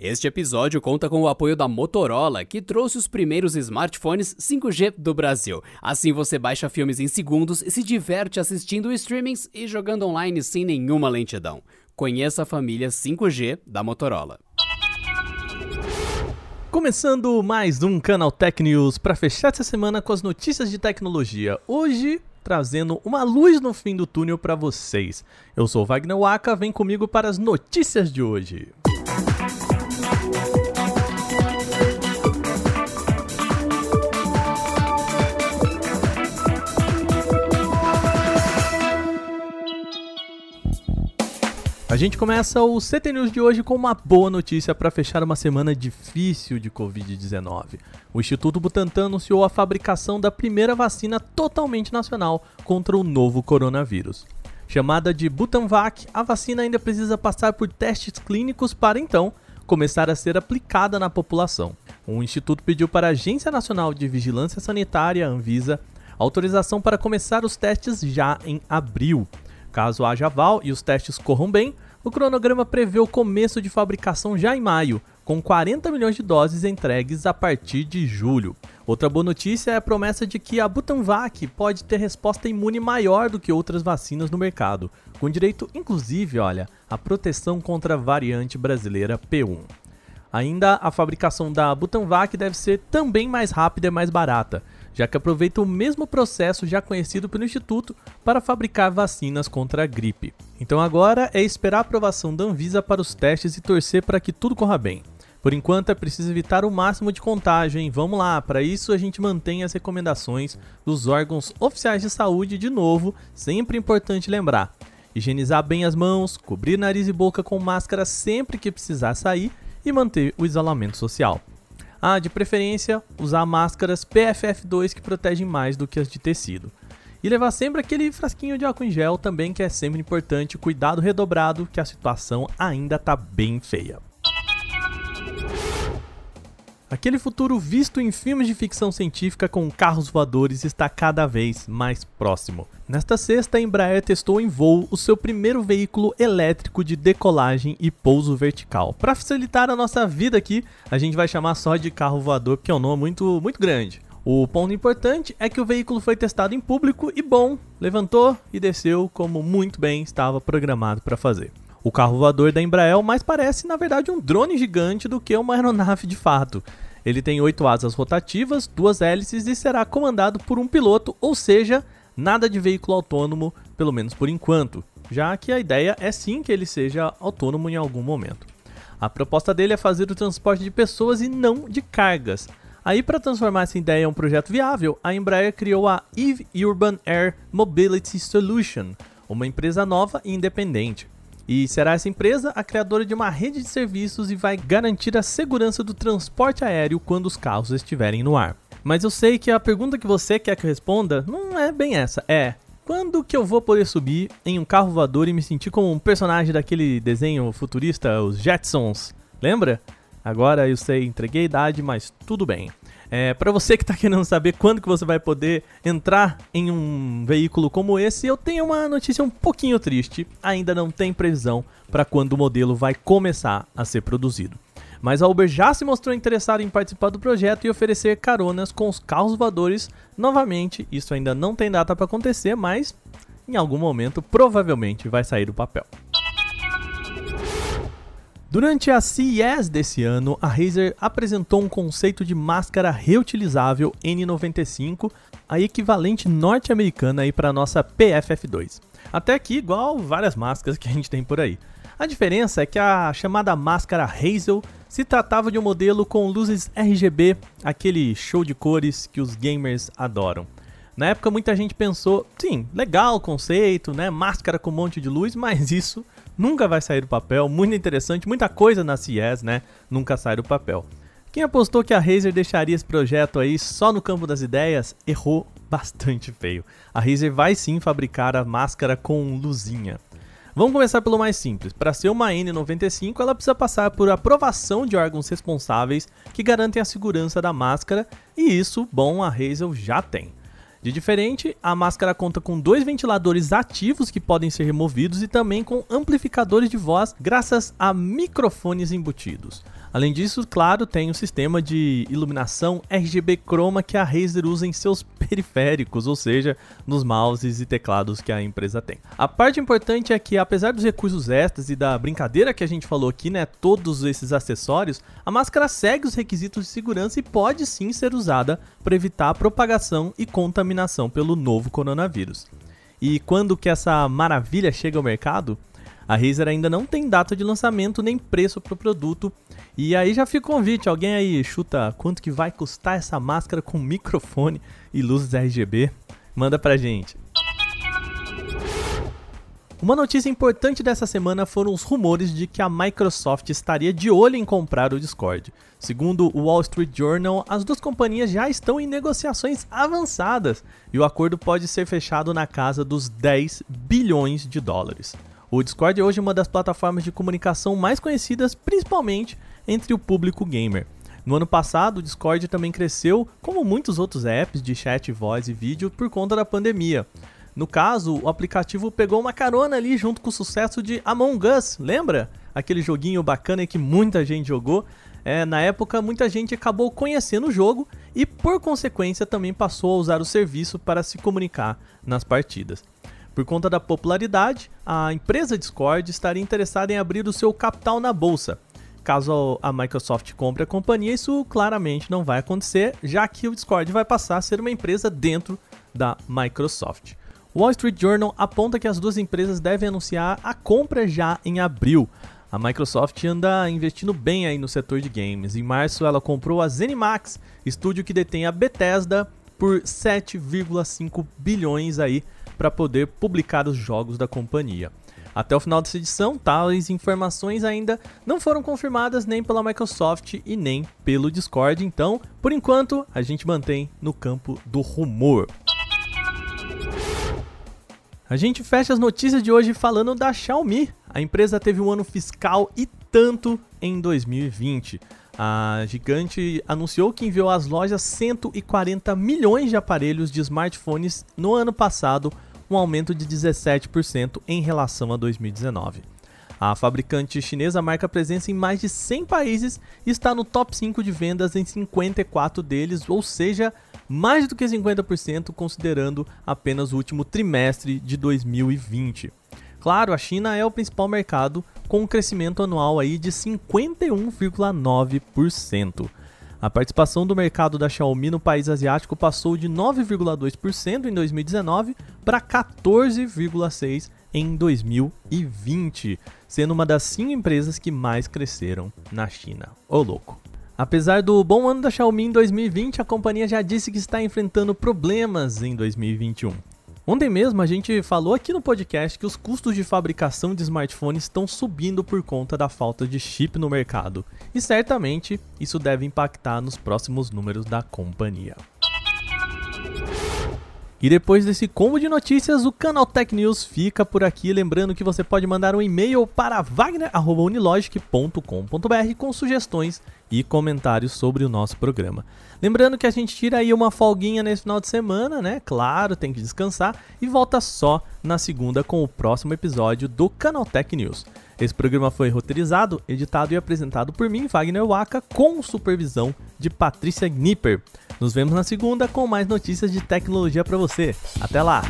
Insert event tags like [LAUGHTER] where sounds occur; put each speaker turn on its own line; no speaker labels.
Este episódio conta com o apoio da Motorola, que trouxe os primeiros smartphones 5G do Brasil. Assim você baixa filmes em segundos e se diverte assistindo streamings e jogando online sem nenhuma lentidão. Conheça a família 5G da Motorola.
Começando mais um Canal Tech News para fechar essa semana com as notícias de tecnologia. Hoje trazendo uma luz no fim do túnel para vocês. Eu sou Wagner Waka, vem comigo para as notícias de hoje. Gente começa o CT News de hoje com uma boa notícia para fechar uma semana difícil de Covid-19. O Instituto Butantan anunciou a fabricação da primeira vacina totalmente nacional contra o novo coronavírus. Chamada de Butanvac, a vacina ainda precisa passar por testes clínicos para então começar a ser aplicada na população. O instituto pediu para a Agência Nacional de Vigilância Sanitária, Anvisa, autorização para começar os testes já em abril. Caso haja aval e os testes corram bem, o cronograma prevê o começo de fabricação já em maio, com 40 milhões de doses entregues a partir de julho. Outra boa notícia é a promessa de que a Butanvac pode ter resposta imune maior do que outras vacinas no mercado, com direito inclusive, olha, à proteção contra a variante brasileira P1. Ainda a fabricação da Butanvac deve ser também mais rápida e mais barata, já que aproveita o mesmo processo já conhecido pelo Instituto para fabricar vacinas contra a gripe. Então agora é esperar a aprovação da Anvisa para os testes e torcer para que tudo corra bem. Por enquanto é preciso evitar o máximo de contágio, hein? Vamos lá, para isso a gente mantém as recomendações dos órgãos oficiais de saúde de novo, sempre importante lembrar. Higienizar bem as mãos, cobrir nariz e boca com máscara sempre que precisar sair e manter o isolamento social. Ah, de preferência, usar máscaras PFF2 que protegem mais do que as de tecido. E levar sempre aquele frasquinho de álcool em gel também, que é sempre importante, cuidado redobrado, que a situação ainda tá bem feia. Aquele futuro visto em filmes de ficção científica com carros voadores está cada vez mais próximo. Nesta sexta, a Embraer testou em voo o seu primeiro veículo elétrico de decolagem e pouso vertical. Para facilitar a nossa vida aqui, a gente vai chamar só de carro voador, porque é um nome muito, muito grande. O ponto importante é que o veículo foi testado em público e bom, levantou e desceu como muito bem estava programado para fazer. O carro voador da Embraer mais parece, na verdade, um drone gigante do que uma aeronave de fato. Ele tem oito asas rotativas, duas hélices e será comandado por um piloto, ou seja, nada de veículo autônomo, pelo menos por enquanto, já que a ideia é sim que ele seja autônomo em algum momento. A proposta dele é fazer o transporte de pessoas e não de cargas. Aí, para transformar essa ideia em um projeto viável, a Embraer criou a Eve Urban Air Mobility Solution, uma empresa nova e independente. E será essa empresa a criadora de uma rede de serviços e vai garantir a segurança do transporte aéreo quando os carros estiverem no ar. Mas eu sei que a pergunta que você quer que eu responda não é bem essa, é quando que eu vou poder subir em um carro voador e me sentir como um personagem daquele desenho futurista, os Jetsons? Lembra? Agora eu sei, entreguei a idade, mas tudo bem. É, para você que está querendo saber quando que você vai poder entrar em um veículo como esse, eu tenho uma notícia um pouquinho triste. Ainda não tem previsão para quando o modelo vai começar a ser produzido. Mas a Uber já se mostrou interessada em participar do projeto e oferecer caronas com os carros voadores novamente. Isso ainda não tem data para acontecer, mas em algum momento provavelmente vai sair do papel. Durante a CES desse ano, a Razer apresentou um conceito de máscara reutilizável N95, a equivalente norte-americana aí para nossa PFF2. Até aqui igual várias máscaras que a gente tem por aí. A diferença é que a chamada máscara Hazel se tratava de um modelo com luzes RGB, aquele show de cores que os gamers adoram. Na época muita gente pensou, sim, legal o conceito, né, máscara com um monte de luz, mas isso nunca vai sair do papel, muito interessante, muita coisa na CES, né? Nunca sai do papel. Quem apostou que a Razer deixaria esse projeto aí só no campo das ideias, errou bastante feio. A Razer vai sim fabricar a máscara com luzinha. Vamos começar pelo mais simples. Para ser uma N95, ela precisa passar por aprovação de órgãos responsáveis que garantem a segurança da máscara, e isso, bom, a Razer já tem. De diferente, a máscara conta com dois ventiladores ativos que podem ser removidos e também com amplificadores de voz graças a microfones embutidos. Além disso, claro, tem o sistema de iluminação RGB Chroma que a Razer usa em seus [LAUGHS] periféricos, ou seja, nos mouses e teclados que a empresa tem. A parte importante é que, apesar dos recursos extras e da brincadeira que a gente falou aqui, né, todos esses acessórios, a máscara segue os requisitos de segurança e pode sim ser usada para evitar a propagação e contaminação pelo novo coronavírus. E quando que essa maravilha chega ao mercado? A Razer ainda não tem data de lançamento nem preço para o produto. E aí já fica o convite, alguém aí chuta quanto que vai custar essa máscara com microfone e luzes RGB? Manda pra gente. Uma notícia importante dessa semana foram os rumores de que a Microsoft estaria de olho em comprar o Discord. Segundo o Wall Street Journal, as duas companhias já estão em negociações avançadas e o acordo pode ser fechado na casa dos 10 bilhões de dólares. O Discord é hoje uma das plataformas de comunicação mais conhecidas, principalmente entre o público gamer. No ano passado, o Discord também cresceu, como muitos outros apps de chat, voz e vídeo, por conta da pandemia. No caso, o aplicativo pegou uma carona ali junto com o sucesso de Among Us, lembra? Aquele joguinho bacana que muita gente jogou. É, na época, muita gente acabou conhecendo o jogo e, por consequência, também passou a usar o serviço para se comunicar nas partidas. Por conta da popularidade, a empresa Discord estaria interessada em abrir o seu capital na bolsa. Caso a Microsoft compre a companhia, isso claramente não vai acontecer, já que o Discord vai passar a ser uma empresa dentro da Microsoft. O Wall Street Journal aponta que as duas empresas devem anunciar a compra já em abril. A Microsoft anda investindo bem aí no setor de games. Em março, ela comprou a ZeniMax, estúdio que detém a Bethesda, por 7,5 bilhões aí para poder publicar os jogos da companhia. Até o final dessa edição, tais informações ainda não foram confirmadas nem pela Microsoft e nem pelo Discord, então, por enquanto, a gente mantém no campo do rumor. A gente fecha as notícias de hoje falando da Xiaomi. A empresa teve um ano fiscal e tanto em 2020. A gigante anunciou que enviou às lojas 140 milhões de aparelhos de smartphones no ano passado, um aumento de 17% em relação a 2019. A fabricante chinesa marca presença em mais de 100 países e está no top 5 de vendas em 54 deles, ou seja, mais do que 50% considerando apenas o último trimestre de 2020. Claro, a China é o principal mercado com um crescimento anual aí de 51,9%. A participação do mercado da Xiaomi no país asiático passou de 9,2% em 2019 para 14,6% em 2020, sendo uma das cinco empresas que mais cresceram na China. Ô louco! Apesar do bom ano da Xiaomi em 2020, a companhia já disse que está enfrentando problemas em 2021. Ontem mesmo a gente falou aqui no podcast que os custos de fabricação de smartphones estão subindo por conta da falta de chip no mercado, e certamente isso deve impactar nos próximos números da companhia. E depois desse combo de notícias, o canal Tech News fica por aqui. Lembrando que você pode mandar um e-mail para wagner.unilogic.com.br com sugestões e comentários sobre o nosso programa. Lembrando que a gente tira aí uma folguinha nesse final de semana, né? Claro, tem que descansar e volta só na segunda com o próximo episódio do Canal Tech News. Esse programa foi roteirizado, editado e apresentado por mim, Wagner Waka, com supervisão de Patrícia Gnipper. Nos vemos na segunda com mais notícias de tecnologia para você. Até lá!